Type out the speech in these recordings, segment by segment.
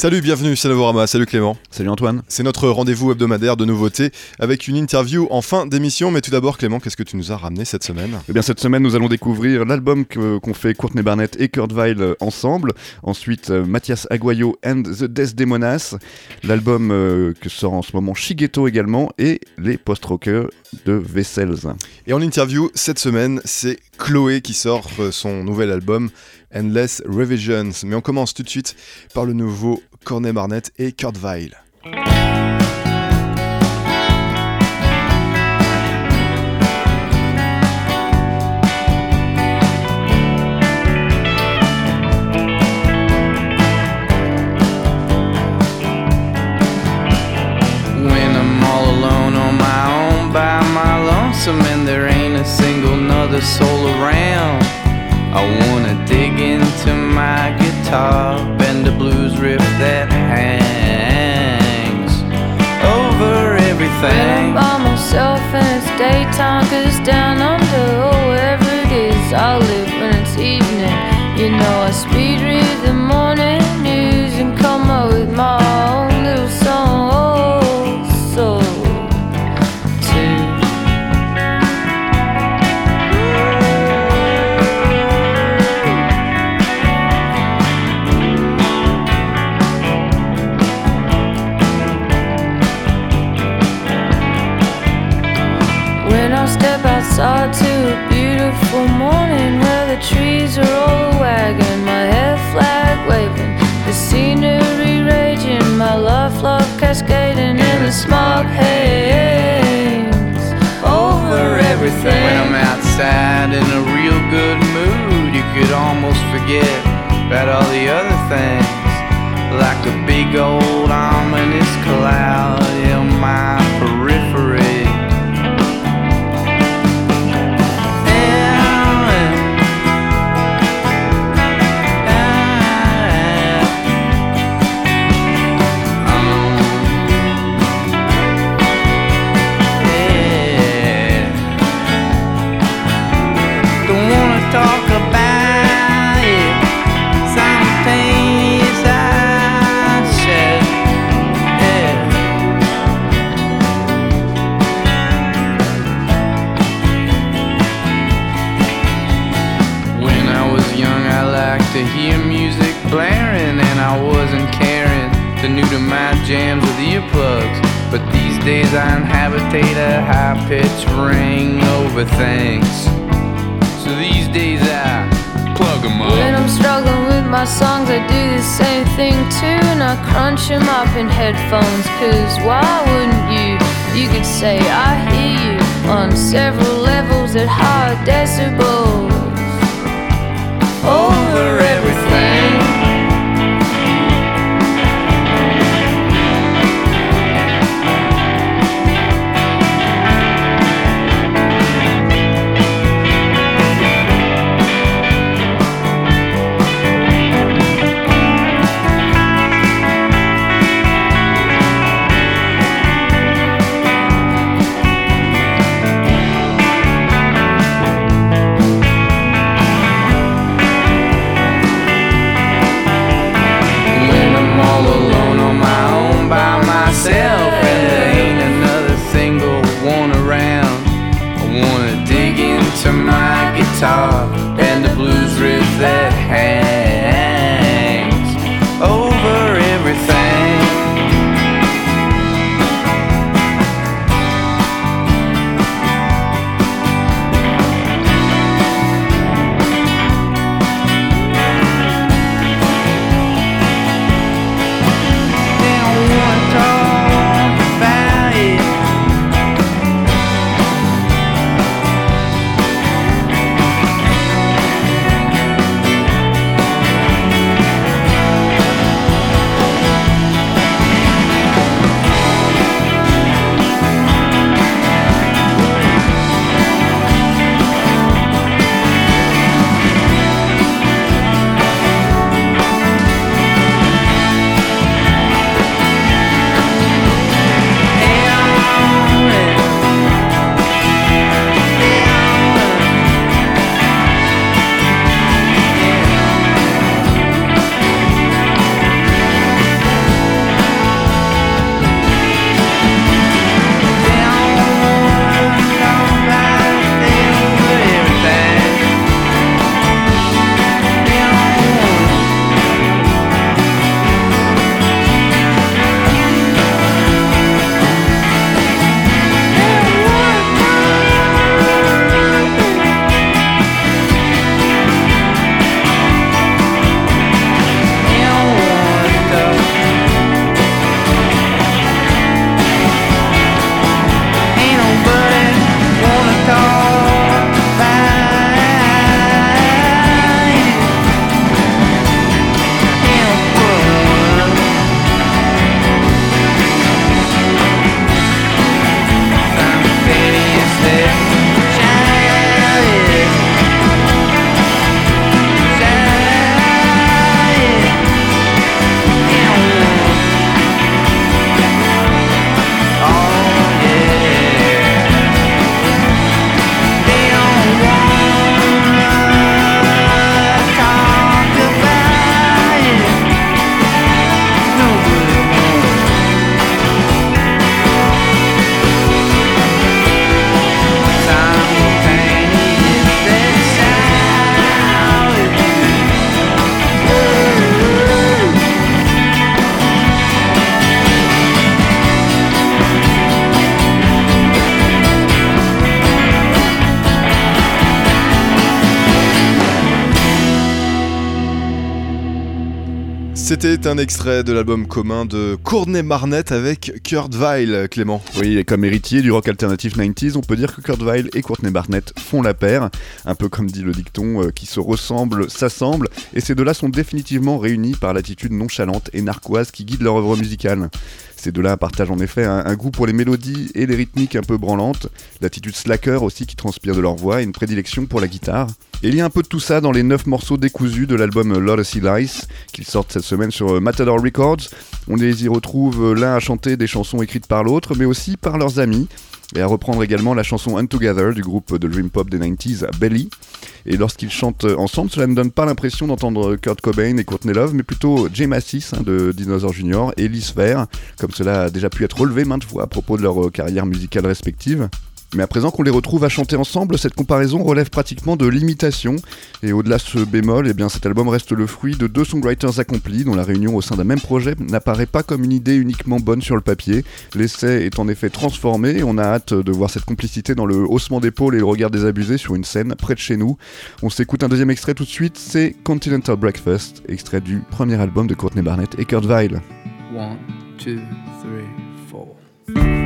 Salut, bienvenue, c'est Novorama. Salut Clément. Salut Antoine. C'est notre rendez-vous hebdomadaire de nouveautés avec une interview en fin d'émission. Mais tout d'abord, Clément, qu'est-ce que tu nous as ramené cette semaine? Eh bien, cette semaine, nous allons découvrir l'album qu'ont fait Courtney Barnett et Kurt Weill euh, ensemble. Ensuite, euh, Mathias Aguayo and the Desdemonas. L'album euh, que sort en ce moment Shigeto également. Et les post-rockers de Vessels. Et en interview cette semaine, c'est Chloé qui sort son nouvel album Endless Revisions. Mais on commence tout de suite par le nouveau Cornet Barnett et Kurt Weill. And there ain't a single nother soul around. I wanna into my guitar, bend the blues riff that hangs over everything. I'm by myself and it's daytime, cause down under, oh, wherever it is, I live when it's evening. You know, I speed read the morning news and come up with my own cascading, and the smog hangs over everything. When I'm outside in a real good mood, you could almost forget about all the other things. Like a big old days I inhabitate a high pitched ring over things. So these days I plug 'em When up. I'm struggling with my songs, I do the same thing too. And I crunch them up in headphones. Cause why wouldn't you? You could say, I hear you on several levels at high decibels. Over everything. C'était un extrait de l'album commun de Courtney Barnett avec Kurt Weill, Clément. Oui, et comme héritier du rock alternatif 90s, on peut dire que Kurt Weill et Courtney Barnett font la paire, un peu comme dit le dicton, euh, qui se ressemblent, s'assemblent, et ces deux-là sont définitivement réunis par l'attitude nonchalante et narquoise qui guide leur œuvre musicale. Ces deux-là partagent en effet un, goût pour les mélodies et les rythmiques un peu branlantes, l'attitude slacker aussi qui transpire de leur voix et une prédilection pour la guitare. Et il y a un peu de tout ça dans les 9 morceaux décousus de l'album Sea Lice qu'ils sortent cette semaine sur Matador Records. On les y retrouve l'un à chanter des chansons écrites par l'autre, mais aussi par leurs amis et à reprendre également la chanson Untogether du groupe de dream pop des 90s Belly. Et lorsqu'ils chantent ensemble, cela ne donne pas l'impression d'entendre Kurt Cobain et Courtney Love, mais plutôt Jay Massis hein, de Dinosaur Jr. et Liz Fair, comme cela a déjà pu être relevé maintes fois à propos de leur carrière musicale respective. Mais à présent qu'on les retrouve à chanter ensemble, cette comparaison relève pratiquement de l'imitation. Et au-delà de ce bémol, eh bien, cet album reste le fruit de deux songwriters accomplis, dont la réunion au sein d'un même projet n'apparaît pas comme une idée uniquement bonne sur le papier. L'essai est en effet transformé et on a hâte de voir cette complicité dans le haussement d'épaule et le regard désabusé sur une scène près de chez nous. On s'écoute un deuxième extrait tout de suite, c'est Continental Breakfast, extrait du premier album de Courtney Barnett et Kurt Weill. One, two, three, four.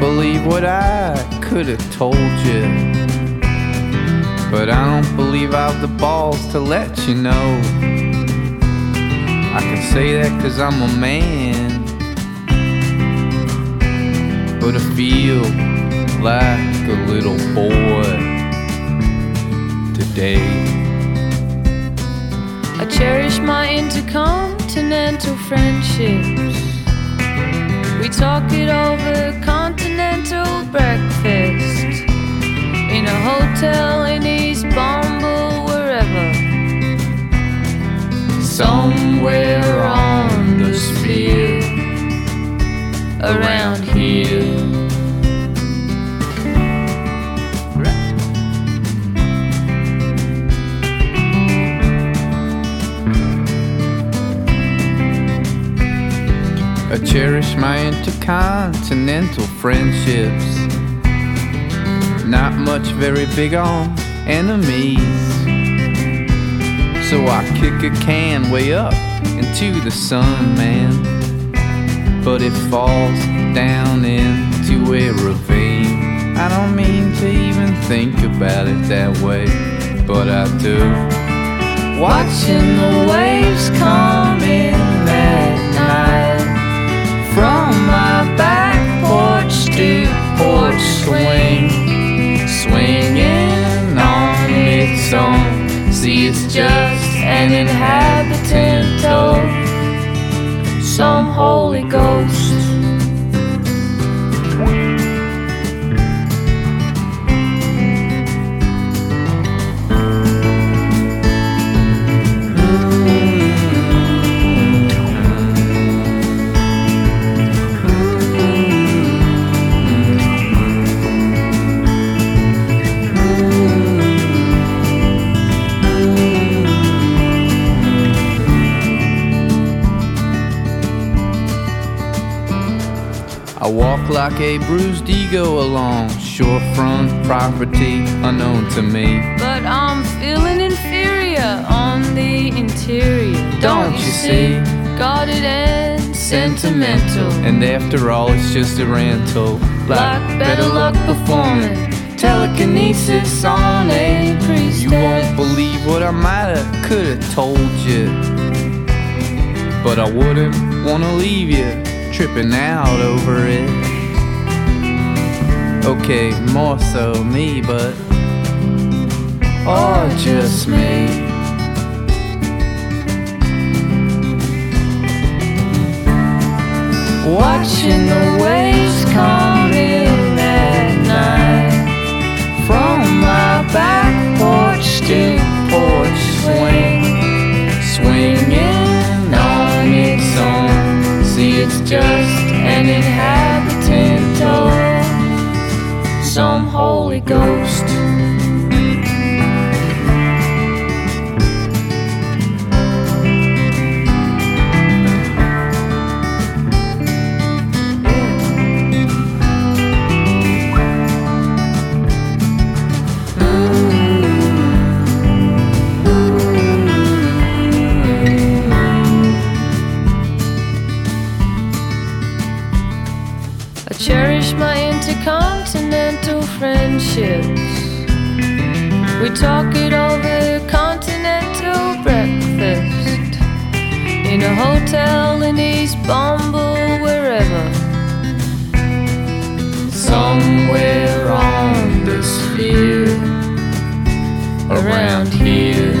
Believe what I could have told you. But I don't believe I've the balls to let you know. I can say that cause I'm a man. But I feel like a little boy today. I cherish my intercontinental friendships. We talk it over continental breakfast in a hotel in East Bombay, wherever. Somewhere cherish my intercontinental friendships. Not much very big on enemies. So I kick a can way up into the sun, man. But it falls down into a ravine. I don't mean to even think about it that way, but I do. Watching the waves come porch porch swing, swinging on its own. See, it's just an inhabitant of some Holy Ghost. Like a bruised ego along shorefront property unknown to me. But I'm feeling inferior on the interior. Don't you see? Guarded and sentimental. And after all, it's just a rental. Like better luck performing telekinesis on a priestess. You won't believe what I might have, could have told you. But I wouldn't wanna leave you tripping out over it. Okay, more so me, but. Or just me. Watching the waves come in at night from my back porch to porch swing, swinging on its own. See, it's just an inhabitant of some Holy Ghost. Friendships. We talk it over continental breakfast in a hotel in East Bumble, wherever. Somewhere on the sphere around here.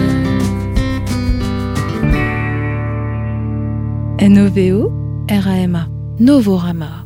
NOVO RAMA Novorama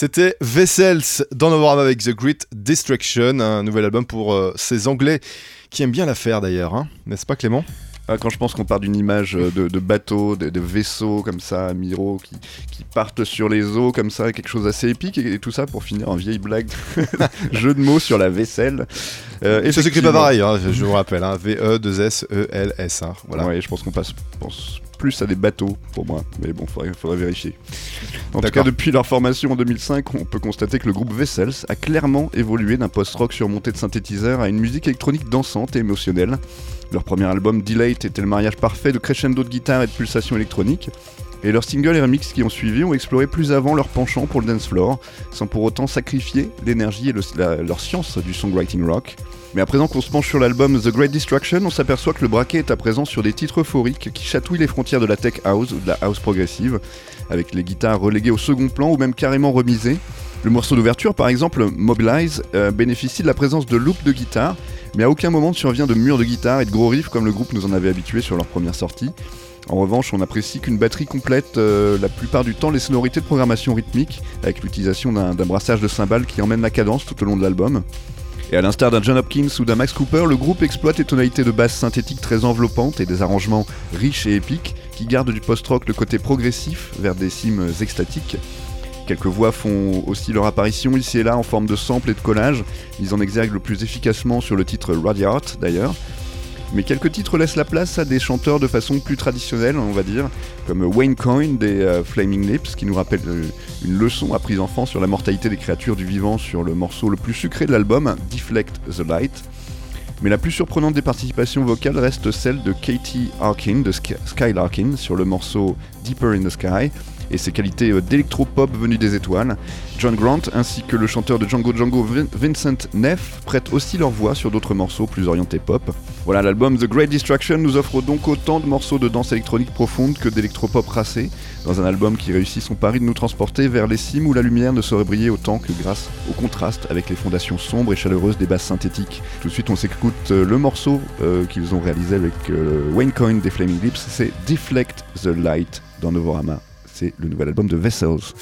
C'était Vessels dans Novorama avec The Great Destruction, un nouvel album pour euh, ces Anglais qui aiment bien la faire d'ailleurs, hein. n'est-ce pas Clément? Ah, quand je pense qu'on part d'une image euh, de, de bateau, de, vaisseaux comme ça, amiraux qui, qui, partent sur les eaux comme ça, quelque chose d'assez épique, et, tout ça pour finir en vieille blague, jeu de mots sur la vaisselle. Euh, et ça s'écrit pas pareil, hein, je, vous rappelle, hein, V-E-2-S-E-L-S. Hein, voilà. Ouais, je pense qu'on passe pense plus à des bateaux pour moi, mais bon, il faudrait, vérifier. En tout cas, depuis leur formation en 2005, on peut constater que le groupe Vessels a clairement évolué d'un post-rock surmonté de synthétiseurs à une musique électronique dansante et émotionnelle. Leur premier album, Delate, était le mariage parfait de crescendo de guitare et de pulsations électroniques. Et leurs singles et remixes qui ont suivi ont exploré plus avant leur penchant pour le dance floor, sans pour autant sacrifier l'énergie et leur science du songwriting rock. Mais à présent qu'on se penche sur l'album The Great Destruction, on s'aperçoit que le braquet est à présent sur des titres euphoriques qui chatouillent les frontières de la tech house ou de la house progressive, avec les guitares reléguées au second plan ou même carrément remisées. Le morceau d'ouverture, par exemple, Mobilize, euh, bénéficie de la présence de loops de guitare, mais à aucun moment ne survient de murs de guitare et de gros riffs comme le groupe nous en avait habitué sur leur première sortie. En revanche, on apprécie qu'une batterie complète euh, la plupart du temps les sonorités de programmation rythmique, avec l'utilisation d'un brassage de cymbales qui emmène la cadence tout au long de l'album. Et à l'instar d'un John Hopkins ou d'un Max Cooper, le groupe exploite les tonalités de basse synthétique très enveloppantes et des arrangements riches et épiques qui gardent du post-rock le côté progressif vers des cimes extatiques. Quelques voix font aussi leur apparition ici et là en forme de sample et de collage, mis en exergue le plus efficacement sur le titre Radiart d'ailleurs. Mais quelques titres laissent la place à des chanteurs de façon plus traditionnelle, on va dire, comme Wayne Coyne des euh, Flaming Lips, qui nous rappelle euh, une leçon apprise enfant sur la mortalité des créatures du vivant sur le morceau le plus sucré de l'album, Deflect the Light. Mais la plus surprenante des participations vocales reste celle de Katie Arkin de Sky Larkin sur le morceau Deeper in the Sky, et ses qualités euh, d'électro-pop venues des étoiles. John Grant ainsi que le chanteur de Django Django Vincent Neff prêtent aussi leur voix sur d'autres morceaux plus orientés pop. Voilà, l'album The Great Distraction nous offre donc autant de morceaux de danse électronique profonde que d'électro-pop racé, dans un album qui réussit son pari de nous transporter vers les cimes où la lumière ne saurait briller autant que grâce au contraste avec les fondations sombres et chaleureuses des basses synthétiques. Tout de suite, on s'écoute euh, le morceau euh, qu'ils ont réalisé avec Wayne Coyne des Flaming Lips, c'est Deflect the Light dans Novorama c'est le nouvel album de Vessels.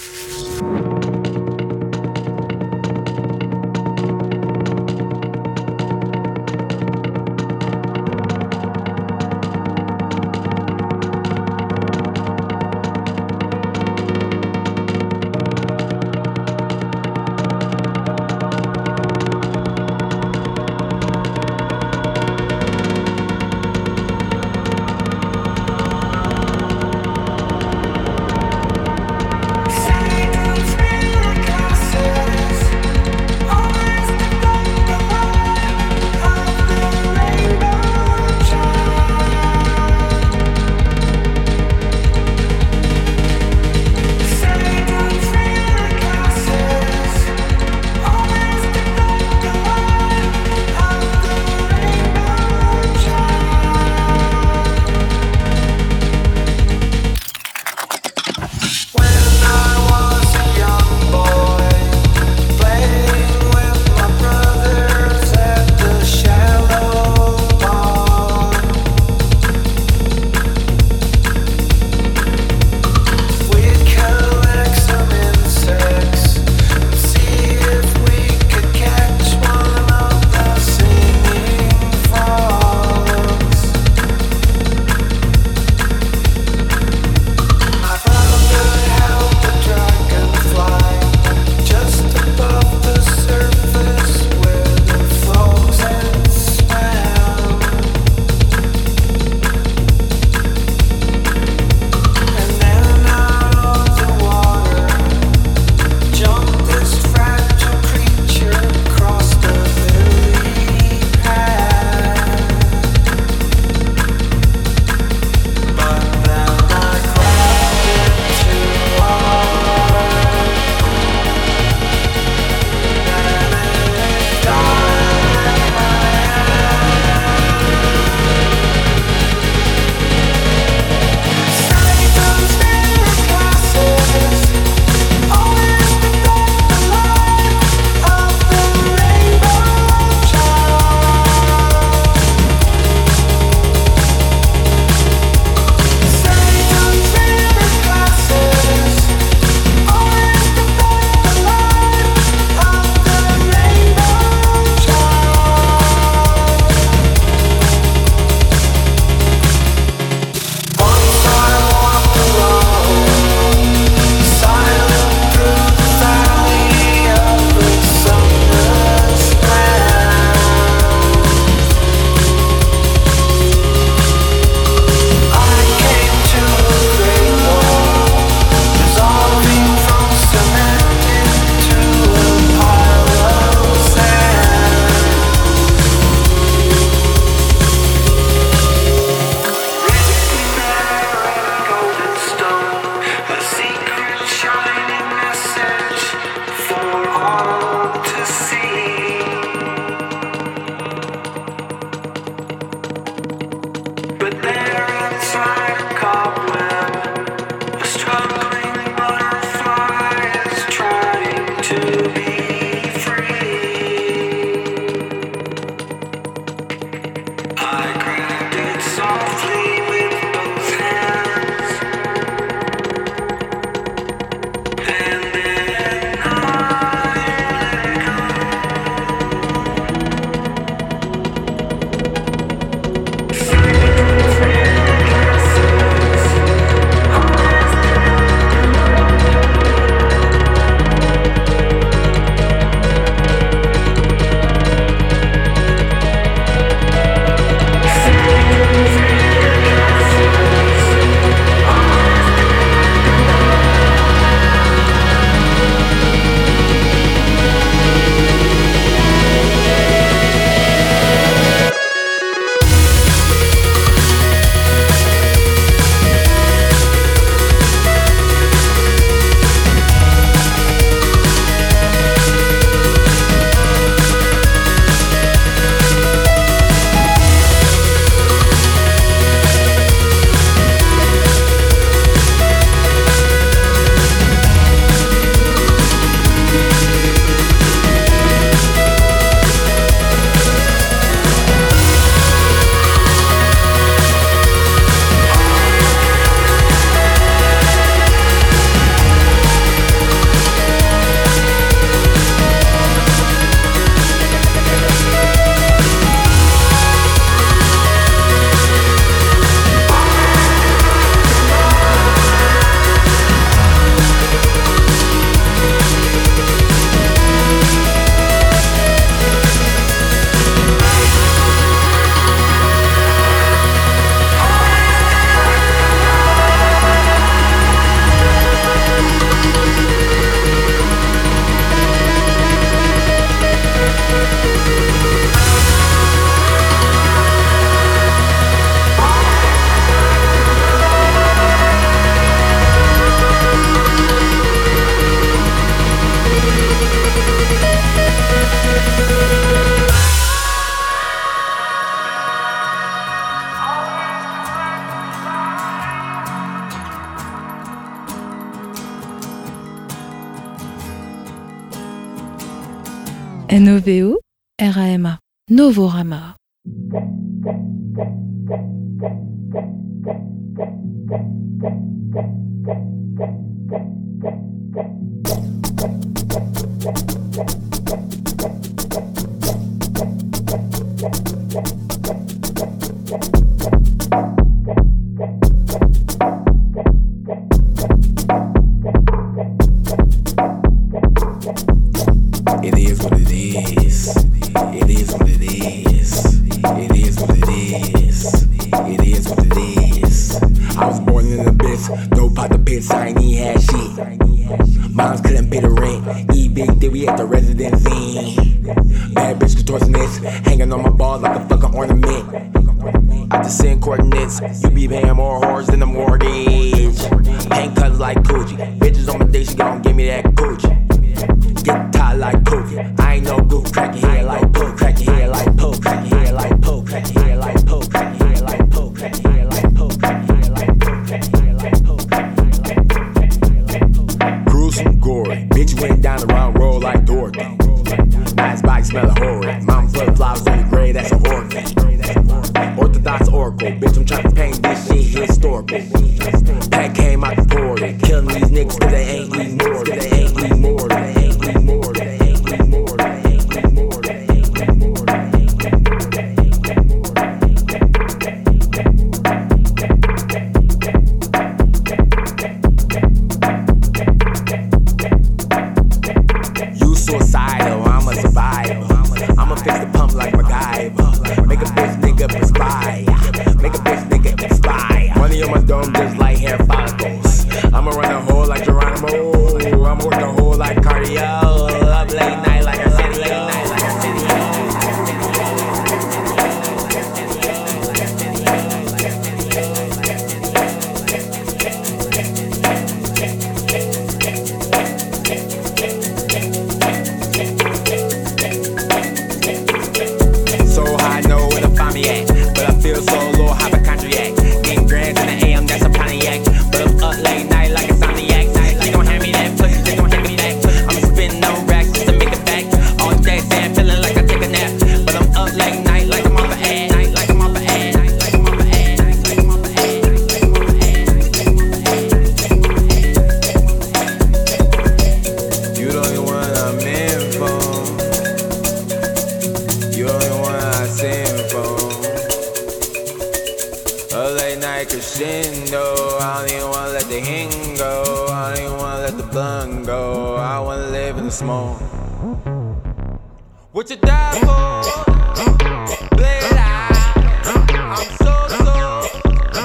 N-O-V-O R-A-M-A. Novorama. You be paying more whores than the mortgage. Like MacGyver. Make a bitch nigga perspire. Make a bitch nigga expire. Money on my dome just like hair follicles. I'ma run a hole like Geronimo. I'ma work the hole like cardio. Up late night like What you die for?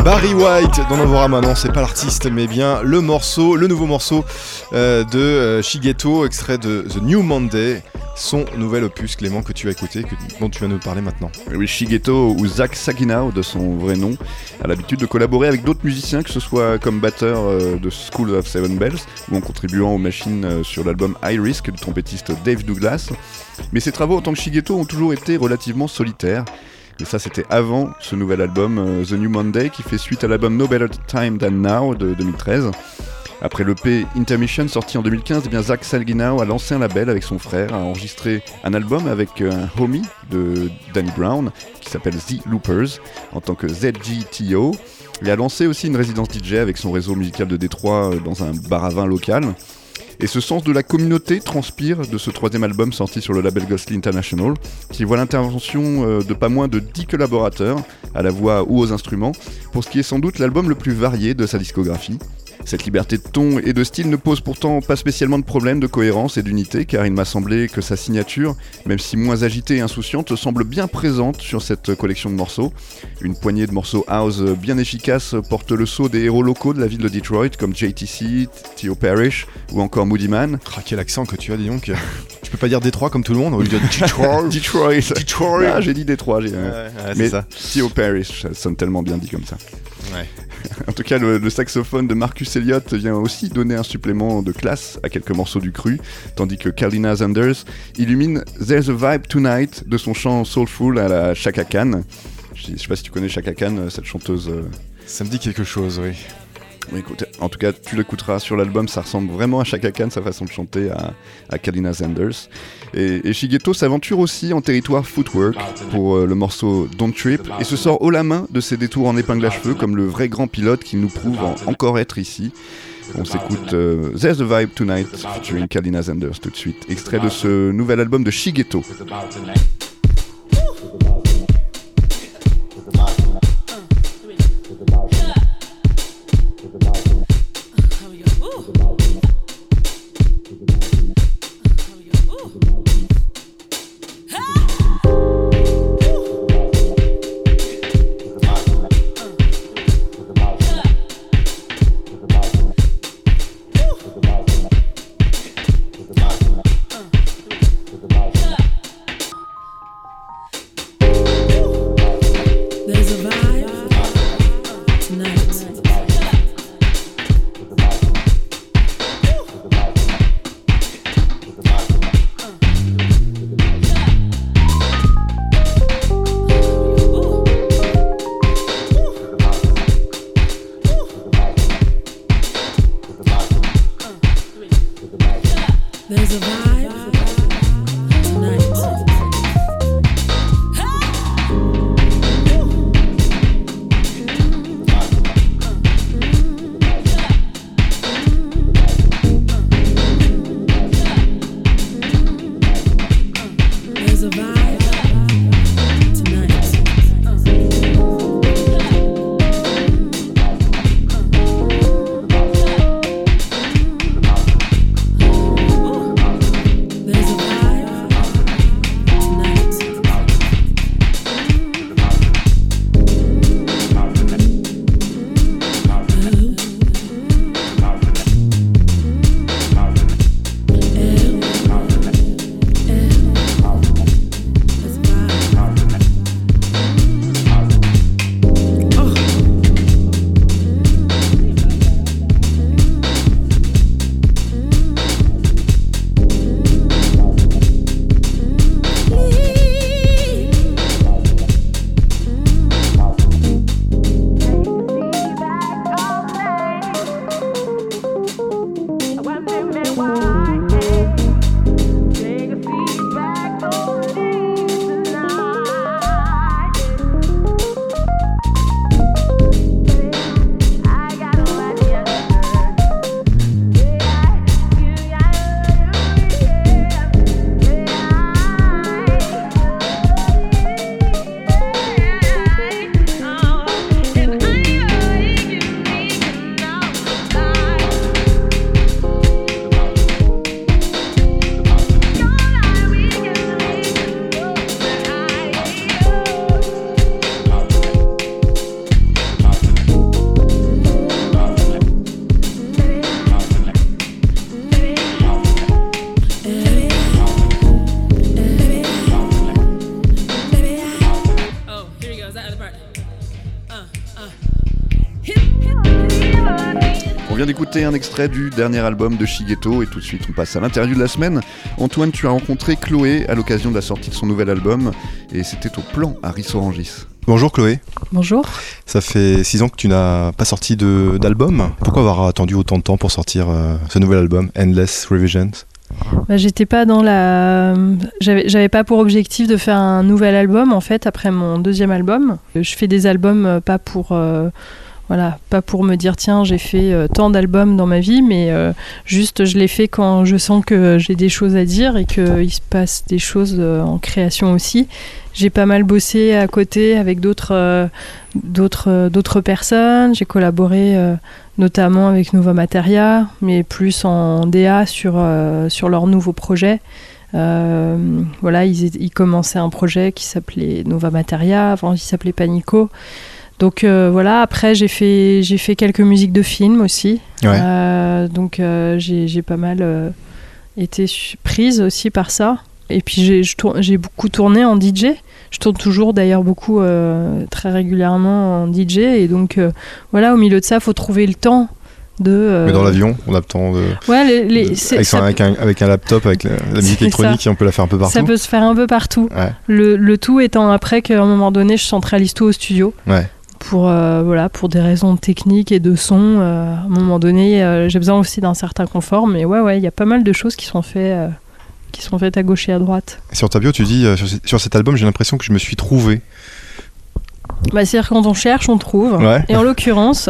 Barry White dans Novorama, non c'est pas l'artiste mais bien le morceau, le nouveau morceau euh, de euh, Shigeto, extrait de The New Monday, son nouvel opus Clément que tu as écouté, que, dont tu vas nous parler maintenant. Oui, Shigeto ou Zach Saginao de son vrai nom a l'habitude de collaborer avec d'autres musiciens, que ce soit comme batteur euh, de School of Seven Bells ou en contribuant aux machines euh, sur l'album High Risk du trompettiste Dave Douglas. Mais ses travaux en tant que Shigeto ont toujours été relativement solitaires. Et ça, c'était avant ce nouvel album, euh, The New Monday, qui fait suite à l'album No Better Time Than Now de 2013. Après l'EP Intermission sorti en 2015, eh bien Zach Salginao a lancé un label avec son frère, a enregistré un album avec euh, un homie de Danny Brown qui s'appelle The Loopers en tant que ZGTO et a lancé aussi une résidence DJ avec son réseau musical de Détroit euh, dans un bar à vin local. Et ce sens de la communauté transpire de ce troisième album sorti sur le label Ghostly International, qui voit l'intervention euh, de pas moins de 10 collaborateurs, à la voix ou aux instruments, pour ce qui est sans doute l'album le plus varié de sa discographie. Cette liberté de ton et de style ne pose pourtant pas spécialement de problème de cohérence et d'unité, car il m'a semblé que sa signature, même si moins agitée et insouciante, semble bien présente sur cette collection de morceaux. Une poignée de morceaux house bien efficaces porte le sceau des héros locaux de la ville de Detroit, comme JTC, Theo Parrish ou encore Moody Man. Ah, quel accent que tu as, dis donc. tu peux pas dire Détroit comme tout le monde, on veut dire Detroit. Detroit. Detroit. Ah, j'ai dit Détroit. j'ai- Ouais, ouais, Mais ça. Theo Parrish, ça sonne tellement bien dit comme ça. Ouais. En tout cas, le, le saxophone de Marcus Elliott vient aussi donner un supplément de classe à quelques morceaux du cru, tandis que Carlina Zanders illumine There's a Vibe Tonight de son chant soulful à la Chaka Khan. Je sais pas si tu connais Chaka Khan, cette chanteuse. euh, Ça me dit quelque chose, oui. Écoute, en tout cas, tu l'écouteras sur l'album, ça ressemble vraiment à Chaka Khan, sa façon de chanter, à, à Kalina Sanders. Et, et Shigeto s'aventure aussi en territoire footwork pour euh, le morceau Don't Trip et se sort haut la main de ses détours en épingle à cheveux comme le vrai grand pilote qu'il nous prouve en- encore être ici. On s'écoute euh, There's a Vibe Tonight featuring Kalina Sanders tout de suite, extrait de ce nouvel album de Shigeto. D'écouter un extrait du dernier album de Shigeto et tout de suite on passe à l'interview de la semaine. Antoine, tu as rencontré Chloé à l'occasion de la sortie de son nouvel album et c'était au plan à Rissorangis. Bonjour Chloé, Bonjour. ça fait 6 ans que tu n'as pas sorti d'album. Pourquoi avoir attendu autant de temps pour sortir euh, ce nouvel album, Endless Revisions? Bah, j'étais pas dans la. J'avais j'avais pas pour objectif de faire un nouvel album en fait après mon deuxième album. Je fais des albums euh, pas pour. euh, Voilà, pas pour me dire tiens j'ai fait euh, tant d'albums dans ma vie, mais euh, juste je les fais quand je sens que j'ai des choses à dire et qu'il se passe des choses euh, en création aussi. J'ai pas mal bossé à côté avec d'autres personnes. J'ai collaboré notamment avec Nova Materia, mais plus en DA sur, sur leur nouveau projet. Voilà, ils, ils commençaient un projet qui s'appelait Nova Materia, avant il s'appelait Panico. Donc euh, voilà, après j'ai fait, j'ai fait quelques musiques de films aussi. Ouais. Euh, donc euh, j'ai pas mal été prise aussi par ça. Et puis j'ai beaucoup tourné en DJ. Je tourne toujours d'ailleurs beaucoup, euh, très régulièrement en DJ. Et donc euh, voilà, au milieu de ça, faut trouver le temps de. euh, Mais dans l'avion, on a le temps de. Ouais, les, les- de- c'est- avec, ça, avec, un, avec un laptop, avec la, la musique électronique, on peut la faire un peu partout. ça peut se faire un peu partout. Ouais. Le, le tout étant après qu'à un moment donné, je centralise tout au studio Ouais. Pour, euh, voilà, pour des raisons techniques et de son. euh, à un moment donné, euh, j'ai besoin aussi d'un certain confort. Mais ouais, ouais, il y a pas mal de choses qui sont faites, qui sont faites à gauche et à droite. Sur ta bio, tu dis euh, sur, ce- sur cet album, j'ai l'impression que je me suis trouvé. Bah, C'est-à-dire quand on cherche, on trouve. Ouais. Et en l'occurrence,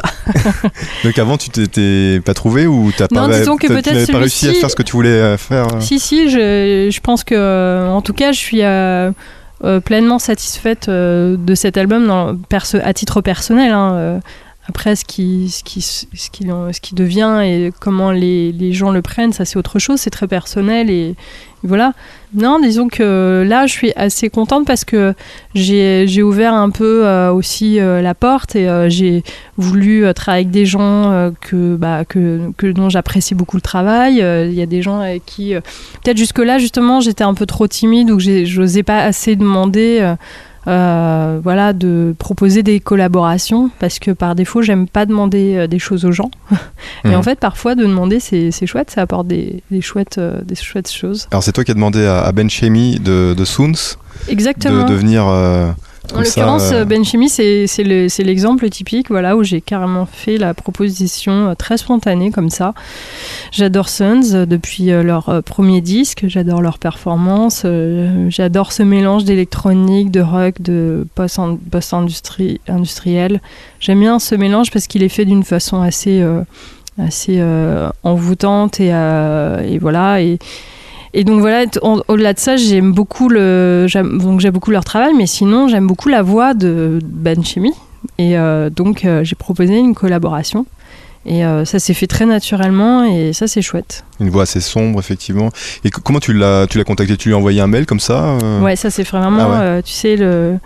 Donc avant, tu t'étais pas trouvé ou t'as pas, disons que peut-être n'avais pas réussi à faire ce que tu voulais faire Si, si, je, je pense que, en tout cas, je suis euh, pleinement satisfaite euh, de cet album à titre personnel. hein, euh. Après, ce qui, ce, qui, ce, qui, ce qui devient et comment les, les gens le prennent, ça c'est autre chose, c'est très personnel et, voilà. Non, disons que là, je suis assez contente parce que j'ai ouvert un peu euh, aussi euh, la porte et euh, j'ai voulu euh, travailler avec des gens euh, bah, que, que dont j'apprécie beaucoup le travail. Euh, Il y a des gens avec qui, euh, peut-être jusque-là, justement, j'étais un peu trop timide ou j'osais pas assez demander. Euh, voilà, de proposer des collaborations parce que par défaut, j'aime pas demander euh, des choses aux gens. Et Mhm. en fait, parfois, de demander, c'est c'est chouette, ça apporte des, des chouettes, euh, des chouettes choses. Alors c'est toi qui as demandé à, Ben Chemi de, de Soons Exactement. de venir. En l'occurrence, euh, Ben Chimie, c'est c'est le- c'est l'exemple typique voilà, où j'ai carrément fait la proposition euh, très spontanée comme ça. J'adore Sons euh, depuis euh, leur premier disque, j'adore leur performance, j'adore ce mélange d'électronique, de rock, de post- post-industrie industriel. J'aime bien ce mélange parce qu'il est fait d'une façon assez, euh, assez euh, envoûtante et, et voilà. Et, et donc voilà, au-delà de ça, j'aime beaucoup le, donc j'aime beaucoup leur travail, mais sinon j'aime beaucoup la voix de Ben Chimmy. Et euh, donc euh, j'ai proposé une collaboration. Et euh, ça s'est fait très naturellement et ça c'est chouette. Une voix assez sombre, effectivement. Et comment tu l'as, tu l'as contacté? Tu lui as envoyé un mail comme ça Ouais, ça c'est vraiment, Ah ouais. tu sais, le,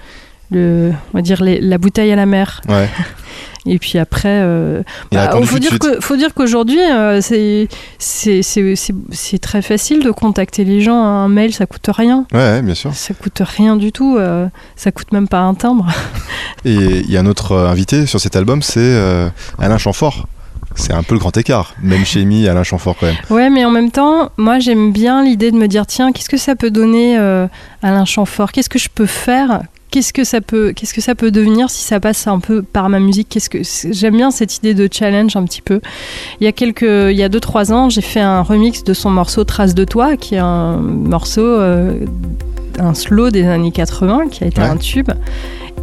le, on va dire les- la bouteille à la mer. Ouais. Et puis après, euh, Il bah, faut dire suite. que faut dire qu'aujourd'hui euh, c'est c'est c'est c'est- c'est très facile de contacter les gens. Un mail ça coûte rien. Ouais, ouais, bien sûr. Ça coûte rien du tout. euh, ça coûte même pas un timbre. Et il y a un autre euh, invité sur cet album, c'est Alain Chamfort. C'est un peu le grand écart. Même Chemi et Alain Chamfort quand même. Ouais, mais en même temps, moi j'aime bien l'idée de me dire tiens, qu'est-ce que ça peut donner Alain Chamfort Qu'est-ce que je peux faire Qu'est-ce que ça peut, qu'est-ce que ça peut devenir si ça passe un peu par ma musique? Qu'est-ce que j'aime bien cette idée de challenge un petit peu. Il y a quelques, il y a deux trois ans, j'ai fait un remix de son morceau Trace de toi, qui est un morceau, euh, un slow des années 80, qui a été Ouais. un tube.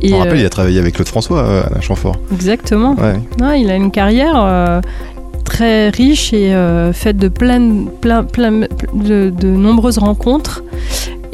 Et me rappelle, euh, il a travaillé avec Claude François, euh, Alain Chamfort. exactement. Ouais. Non, il a une carrière euh, très riche et euh, faite de plein, plein, plein de, de nombreuses rencontres.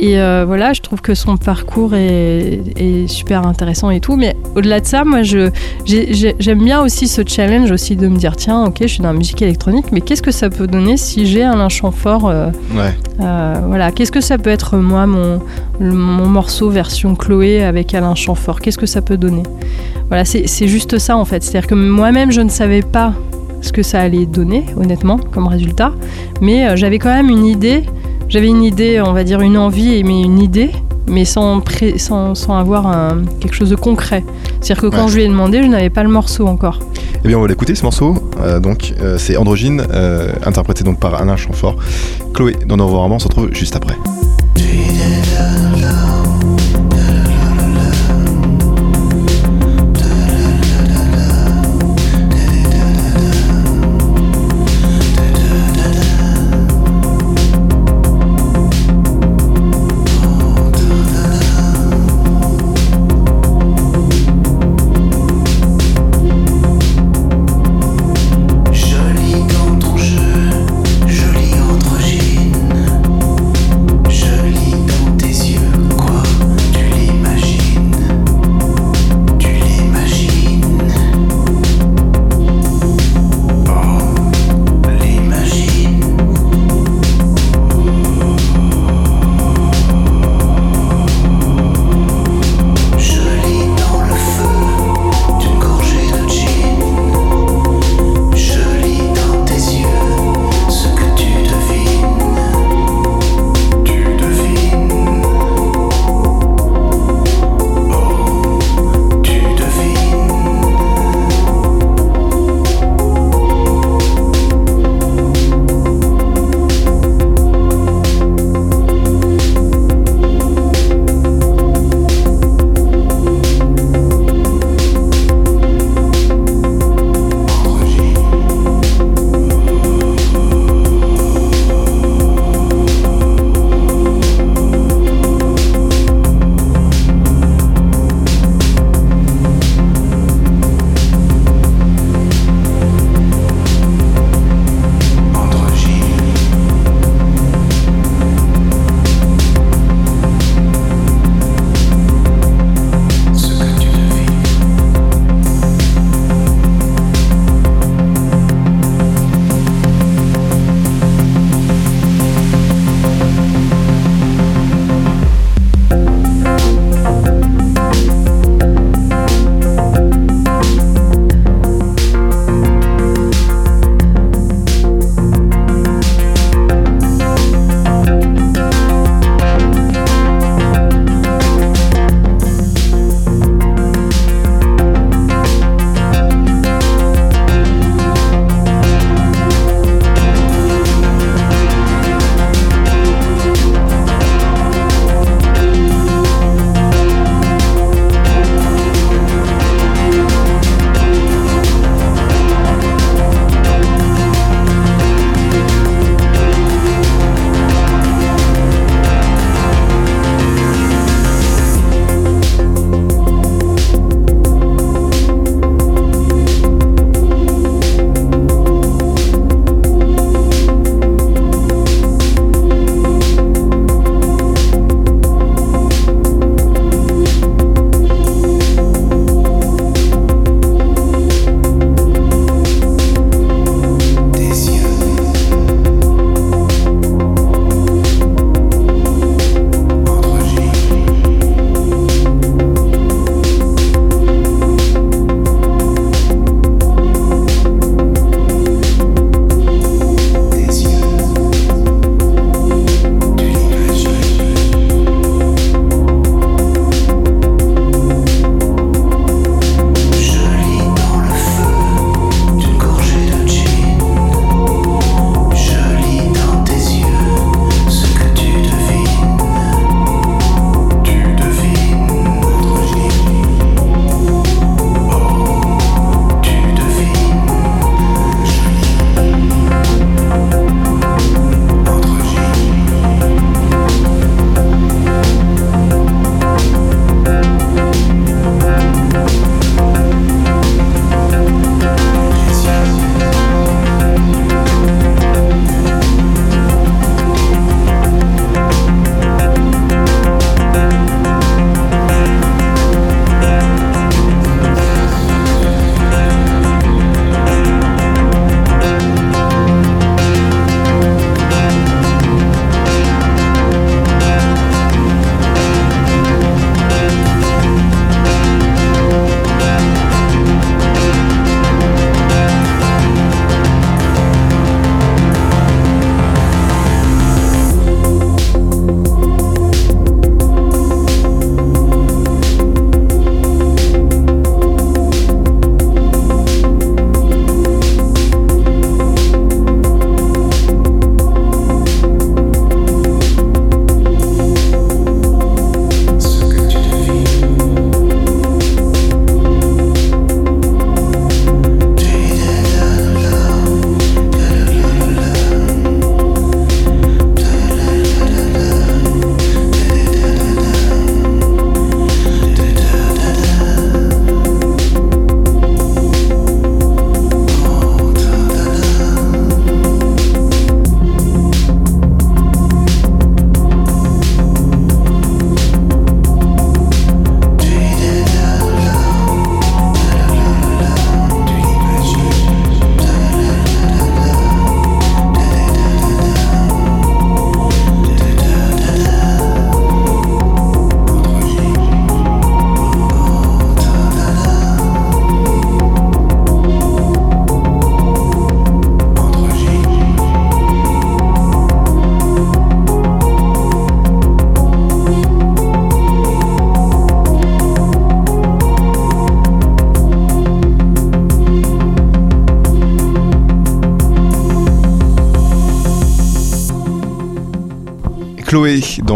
Et euh, voilà, je trouve que son parcours est, est super intéressant et tout. Mais au-delà de ça, moi, je, j'aime bien aussi ce challenge aussi de me dire tiens, ok, je suis dans la musique électronique, mais qu'est-ce que ça peut donner si j'ai un chant fort euh, Ouais. euh, voilà, qu'est-ce que ça peut être moi, mon, morceau version Chloé avec Alain Chamfort Qu'est-ce que ça peut donner? Voilà, c'est c'est juste ça en fait. C'est-à-dire que moi-même, je ne savais pas ce que ça allait donner, honnêtement, comme résultat, mais euh, j'avais quand même une idée. J'avais une idée, on va dire une envie, mais une idée, mais sans, pré- sans, sans avoir un- quelque chose de concret. C'est-à-dire que quand Ouais. je lui ai demandé, je n'avais pas le morceau encore. Eh bien, on va l'écouter ce morceau. Euh, donc, euh, c'est Androgyne, euh, interprété donc par Alain Chamfort. Chloé, dans Nos Romans, on se retrouve juste après.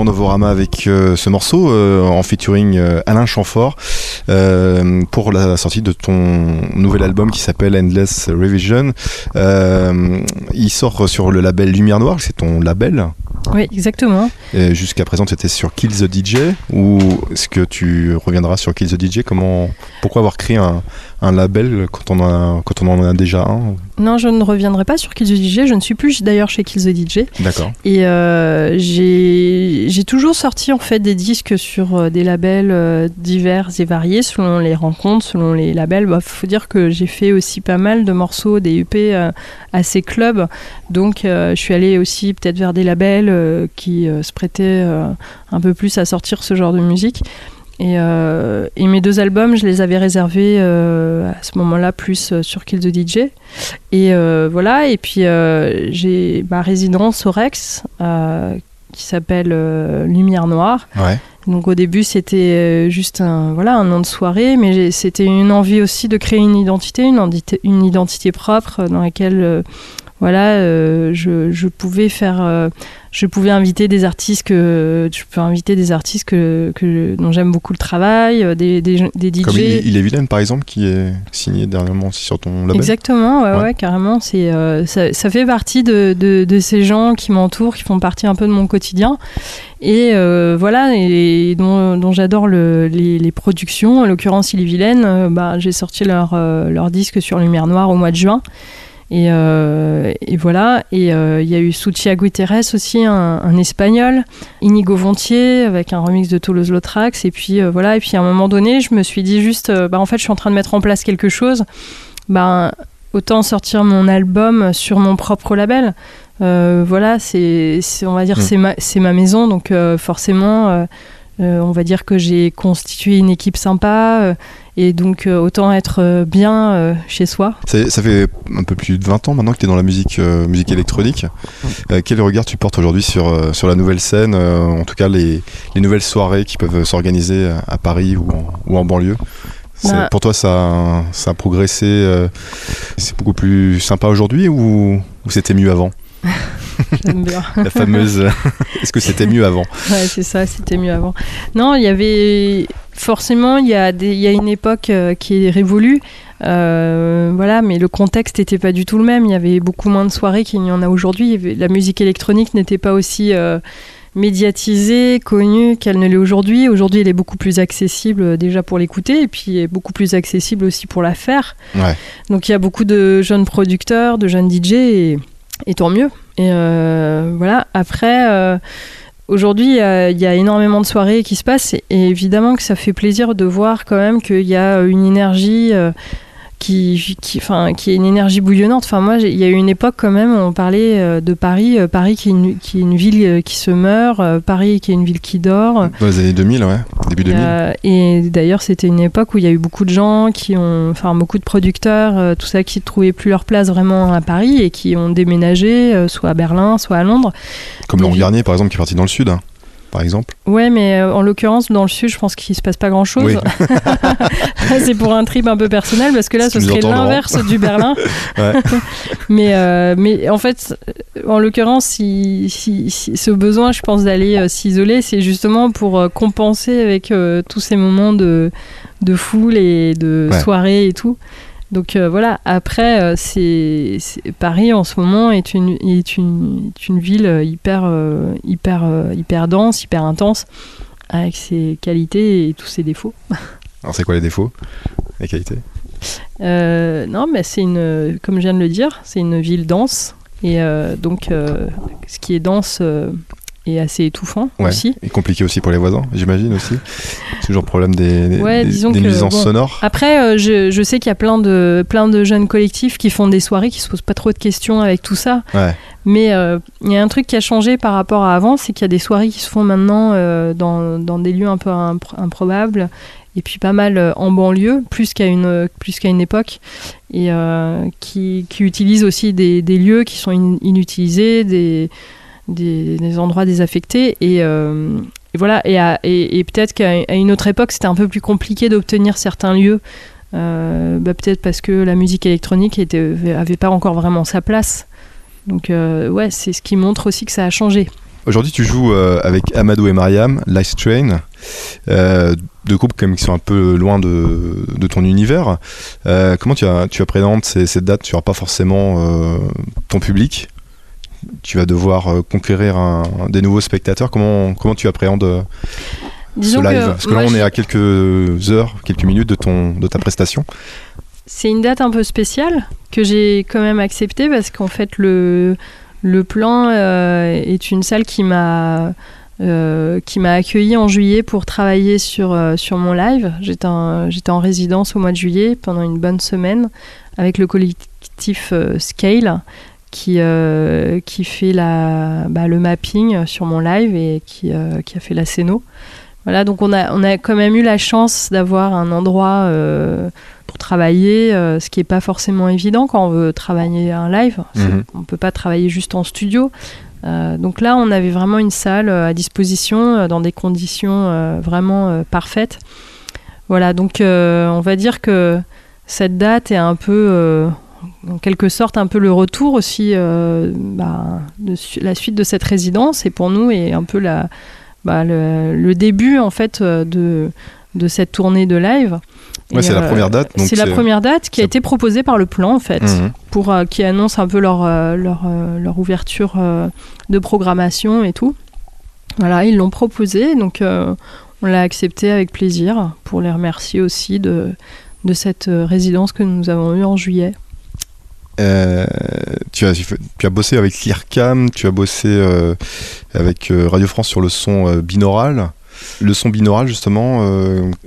Dans Novorama avec euh, ce morceau euh, en featuring euh, Alain Chamfort pour la sortie de ton nouvel album qui s'appelle Endless Revision. Il sort sur le label Lumière Noire, c'est ton label. Oui, exactement. Jusqu'à présent, c'était sur Kill the DJ ou est-ce que tu reviendras sur Kill the DJ Comment, pourquoi avoir créé un, un label quand on, a, quand on en a déjà un? Non, je ne reviendrai pas sur Kill the DJ. Je ne suis plus d'ailleurs chez Kill the DJ. D'accord. Et euh, j'ai toujours sorti en fait des disques sur euh, des labels euh, divers et variés selon les rencontres, selon les labels. Il faut dire que j'ai fait aussi pas mal de morceaux, des EP euh, à ces clubs. Donc je suis allée aussi peut-être vers des labels qui se prêtaient un peu plus à sortir ce genre de musique. Et, euh, et mes deux albums, je les avais réservés euh, à ce moment-là plus euh, sur Kill the DJ. Et voilà, et puis j'ai ma résidence au Rex qui s'appelle Lumière Noire. Ouais. Donc au début c'était juste un, voilà, un nom de soirée, mais c'était une envie aussi de créer une identité, une, identi- une identité propre dans laquelle voilà, euh, je, je pouvais faire, euh, je pouvais inviter des artistes que je peux inviter des artistes que, que dont j'aime beaucoup le travail, euh, des, des, des DJ. Comme il, il est vilaine par exemple qui est signé dernièrement aussi sur ton label. Exactement, ouais, Ouais. ouais, carrément. C'est, ça, ça fait partie de, de, de ces gens qui m'entourent, qui font partie un peu de mon quotidien. Et euh, voilà, et dont, dont j'adore le- les, les productions. En l'occurrence, Il est vilaine, euh, bah, j'ai sorti leur, euh, leur disque sur Lumière Noire au mois de juin. Et, euh, et voilà, et euh, il y a eu Sucia Guterres aussi, un, un espagnol, Inigo Vontier avec un remix de Toulouse Lautrax. Et puis euh, voilà, et puis à un moment donné, je me suis dit juste, bah, en fait, je suis en train de mettre en place quelque chose. Ben, autant sortir mon album sur mon propre label. Euh, voilà, c'est, on va dire, Mm. c'est ma, maison, donc euh, forcément, euh, on va dire que j'ai constitué une équipe sympa, et donc euh, autant être euh, bien euh, chez soi. Ça fait un peu plus de 20 ans maintenant que tu es dans la musique, musique électronique. Quel regard tu portes aujourd'hui sur, sur la nouvelle scène, en tout cas les, les nouvelles soirées qui peuvent s'organiser à Paris ou en, ou en banlieue? Bah. Pour toi, ça, a- ça a progressé euh, C'est beaucoup plus sympa aujourd'hui ou, ou c'était mieux avant? J'aime bien. La fameuse Est-ce que c'était mieux avant? Ouais, c'est ça, c'était mieux avant. Non, il y avait forcément, il y a des, il y a une époque euh, qui est révolue, euh, voilà, mais le contexte n'était pas du tout le même. Il y avait beaucoup moins de soirées qu'il n'y en a aujourd'hui. La musique électronique n'était pas aussi euh, médiatisée, connue qu'elle ne l'est aujourd'hui. Aujourd'hui, elle est beaucoup plus accessible euh, déjà pour l'écouter, et puis est beaucoup plus accessible aussi pour la faire. Ouais. Donc il y a beaucoup de jeunes producteurs, de jeunes DJ, et, et tant mieux. Et euh, voilà, après. euh, Aujourd'hui, il y a- énormément de soirées qui se passent et, et évidemment que ça fait plaisir de voir quand même qu'il y a une énergie euh, qui, qui, enfin, qui est une énergie bouillonnante. Enfin, moi, il y a eu une époque quand même où on parlait euh, de Paris, euh, Paris qui est, une, qui est une ville euh, qui se meurt, Paris qui est une ville qui dort. Dans les années 2000, ouais, début 2000. Euh, et d'ailleurs, c'était une époque où il y a eu beaucoup de gens qui ont, enfin, beaucoup de producteurs, tout ça, qui ne trouvaient plus leur place vraiment à Paris et qui ont déménagé, soit à Berlin, soit à Londres. Comme Laurent Garnier, par exemple, qui est parti dans le sud, hein, par exemple. Ouais, mais euh, en l'occurrence, dans le sud, je pense qu'il se passe pas grand chose. Oui. c'est pour un trip un peu personnel parce que là, ce serait l'inverse du Berlin. Mais, euh, mais en fait, en l'occurrence, si, si- si ce besoin, je pense, d'aller euh, s'isoler, c'est justement pour euh, compenser avec tous ces moments de, de foule et de Ouais. soirée et tout. Donc euh, voilà, après, euh, c'est c'est- Paris en ce moment est une, est une, est une ville euh, hyper, euh, hyper, hyper dense, hyper intense, avec ses qualités et tous ses défauts. Alors, c'est quoi les défauts Les qualités? Non, mais c'est une, comme je viens de le dire, c'est une ville dense. Et donc, ce qui est dense est assez étouffant Ouais. aussi. Et compliqué aussi pour les voisins, j'imagine aussi. Toujours le problème des, des, Ouais, des- disons des que, nuisances bon. sonores. Après, euh, je, je sais qu'il y a plein de, plein de jeunes collectifs qui font des soirées qui se posent pas trop de questions avec tout ça. Ouais. Mais euh, il y a un truc qui a changé par rapport à avant, c'est qu'il y a des soirées qui se font maintenant euh, dans, dans des lieux un peu impro- improbables et puis pas mal en banlieue, plus qu'à une, plus qu'à une époque, et qui, qui utilisent aussi des, des lieux qui sont in- inutilisés, des, des, endroits désaffectés. Et, euh, voilà, et, peut-être qu'à une autre époque, c'était un peu plus compliqué d'obtenir certains lieux. euh, bah, peut-être parce que la musique électronique était, avait pas encore vraiment sa place. Donc euh, ouais, c'est ce qui montre aussi que ça a changé. Aujourd'hui, tu joues euh, avec Amadou et Mariam, Lice Train, euh, deux groupes quand qui sont un peu loin de, ton univers. Comment tu, as, tu appréhendes ces, ces dates Tu n'auras pas forcément ton public? Tu vas devoir euh, conquérir un- des nouveaux spectateurs. Comment, comment tu appréhendes euh, ce Disons live? Que Parce que là, on je- est à quelques heures, quelques minutes de, ton, de ta prestation. C'est une date un peu spéciale que j'ai quand même acceptée parce qu'en fait le, le plan euh, est une salle qui m'a euh, qui m'a accueilli en juillet pour travailler sur, euh, sur mon live. J'étais en, j'étais en résidence au mois de juillet pendant une bonne semaine avec le collectif Scale qui, euh, qui fait la, bah, le mapping sur mon live et qui, euh, qui a fait la scéno. Voilà, donc on a, on a quand même eu la chance d'avoir un endroit euh, pour travailler, ce qui n'est pas forcément évident quand on veut travailler un live. Mhm. On ne peut pas travailler juste en studio. Donc là, on avait vraiment une salle à disposition dans des conditions vraiment parfaites. Voilà, donc on va dire que cette date est un peu, en quelque sorte, un peu le retour aussi euh, bah, de la suite de cette résidence et pour nous est un peu la, bah, le, le début en fait euh, de, de cette tournée de live. Ouais, c'est la euh, première date. C'est la première date qui a été proposée par le plan en fait, Mhm. pour euh, qui annonce un peu leur leur, leur ouverture de programmation et tout. Voilà, ils l'ont proposé, donc on l'a accepté avec plaisir pour les remercier aussi de de cette résidence que nous avons eue en juillet. Euh, tu, as, bossé avec Clearcam, tu as bossé euh, avec euh, Radio France sur le son binaural. Le son binaural, justement,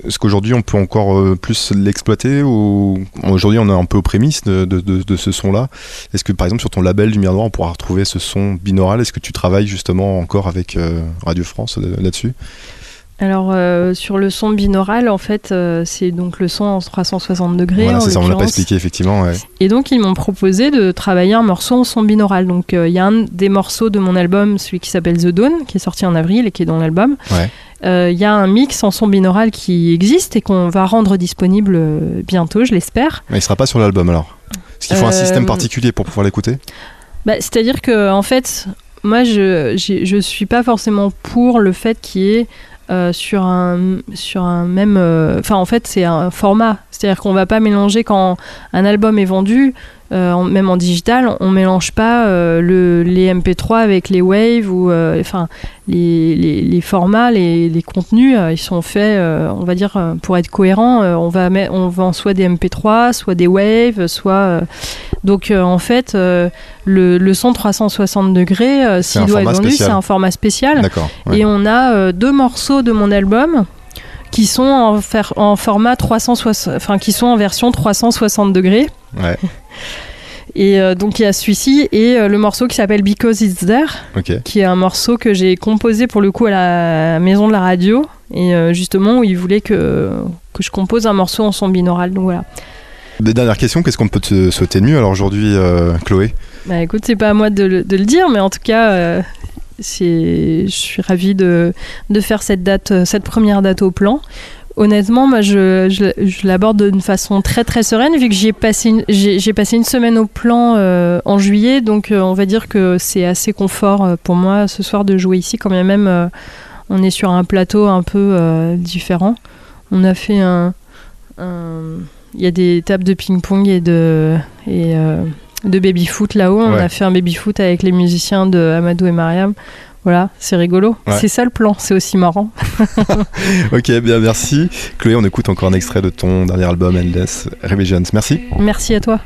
est-ce qu'aujourd'hui on peut encore plus l'exploiter ou aujourd'hui on est un peu aux prémices de, ce son-là? Est-ce que par exemple sur ton label du Noir on pourra retrouver ce son binaural? Est-ce que tu travailles justement encore avec Radio France là-dessus? Alors euh, sur le son binaural, en fait, euh, c'est donc le son en 360 degrés. Voilà, c'est ça, on l'a pas expliqué effectivement. ouais. Et donc ils m'ont proposé de travailler un morceau en son binaural. Donc euh, il y a un des morceaux de mon album, celui qui s'appelle The Dawn, qui est sorti en avril et qui est dans l'album. Ouais. Il y a un mix en son binaural qui existe et qu'on va rendre disponible bientôt, je l'espère. Mais il sera pas sur l'album alors Est-ce qu'il faut un système particulier pour pouvoir l'écouter Bah, C'est-à-dire que en fait, moi je je suis pas forcément pour le fait qu'il y ait euh, sur un sur un même euh, enfin en fait c'est un format. C'est-à-dire qu'on va pas mélanger quand un album est vendu euh, même en digital on mélange pas le, les MP3 avec les waves ou enfin les, les, formats les, les contenus ils sont faits on va dire pour être cohérent on va on vend soit des MP3 soit des waves soit donc euh, en fait euh, le, le son 360 degrés euh, s'il doit être format vendu c'est un format spécial ouais. et on a deux morceaux de mon album qui sont en, fer- en format 360, enfin qui sont en version 360 degrés. Ouais, Et euh, donc il y a celui-ci et euh, le morceau qui s'appelle Because It's There, qui est un morceau que j'ai composé pour le coup à la maison de la radio et euh, justement où ils voulaient que que je compose un morceau en son binaural. Donc voilà. Des dernières questions, qu'est-ce qu'on peut te souhaiter de mieux alors aujourd'hui, euh, Chloé? Bah écoute, c'est pas à moi de, le- dire, mais en tout cas, euh, je suis ravie de, faire cette date, euh, cette première date au plan. Honnêtement, moi, je, l'aborde d'une façon très très sereine, vu que j'ai passé une, passé une semaine au plan euh, en juillet, donc on va dire que c'est assez confort pour moi ce soir de jouer ici, quand bien même on est sur un plateau un peu différent. On a fait un- il y a des tables de ping-pong et de et euh, de baby-foot là-haut. On Ouais. a fait un baby-foot avec les musiciens de Amadou et Mariam. Voilà, c'est rigolo. Ouais. C'est ça le plan, c'est aussi marrant. Ok, bien merci. Chloé, on écoute encore un extrait de ton dernier album, Endless Revisions. Merci. Merci à toi.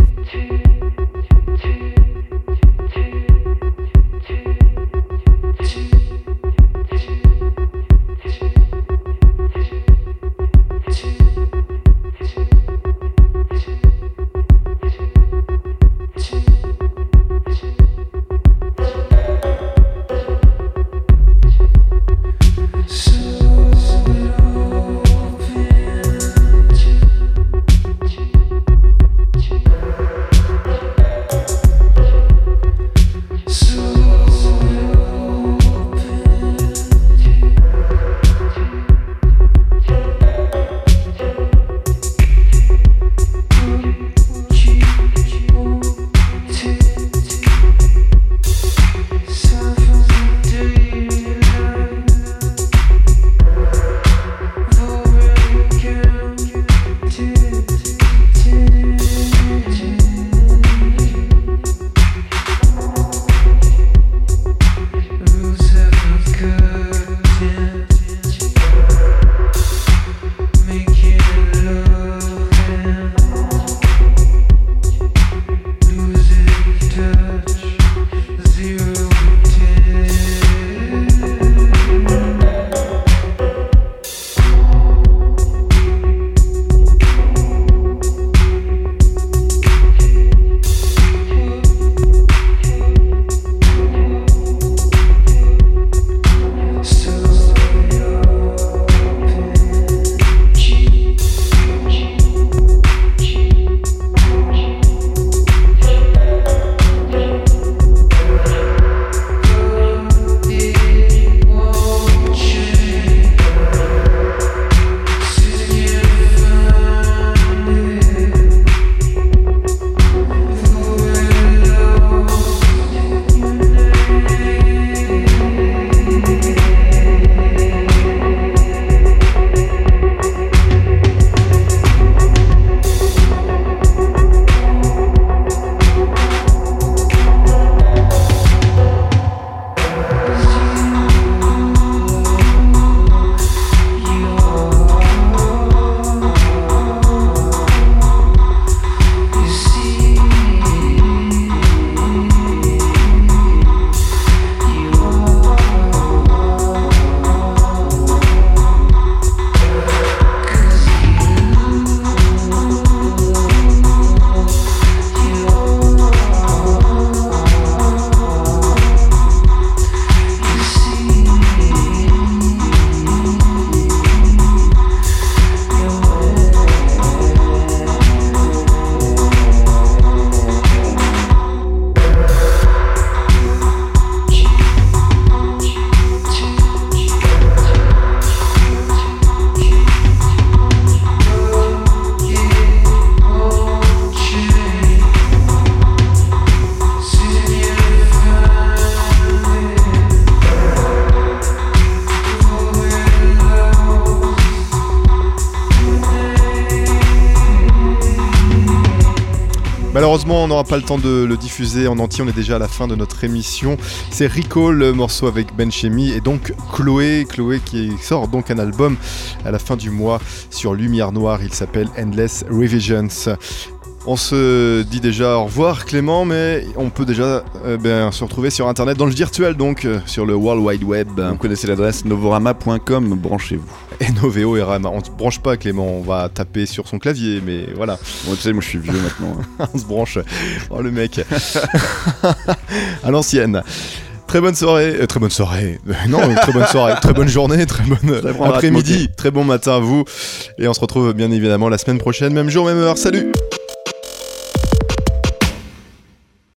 N'aura pas le temps de le diffuser en entier. On est déjà à la fin de notre émission. C'est Rico, le morceau avec Ben Chemi, et donc Chloé. Chloé qui sort donc un album à la fin du mois sur Lumière Noire. Il s'appelle Endless Revisions. On se dit déjà au revoir Clément, mais on peut déjà euh, ben, se retrouver sur internet dans le virtuel donc euh, sur le World Wide Web. Vous connaissez l'adresse novorama.com, branchez-vous. Et Noveo et Rama. On se branche pas Clément, on va taper sur son clavier, mais voilà, Bon, tu sais, moi je suis vieux maintenant. hein. on se branche. Oh le mec. à l'ancienne. Très bonne soirée, euh, très bonne soirée. Euh, non, très bonne soirée, très bonne journée, très bonne Très bon après-midi, très bon matin à vous. Et on se retrouve bien évidemment la semaine prochaine, même jour, même heure. Salut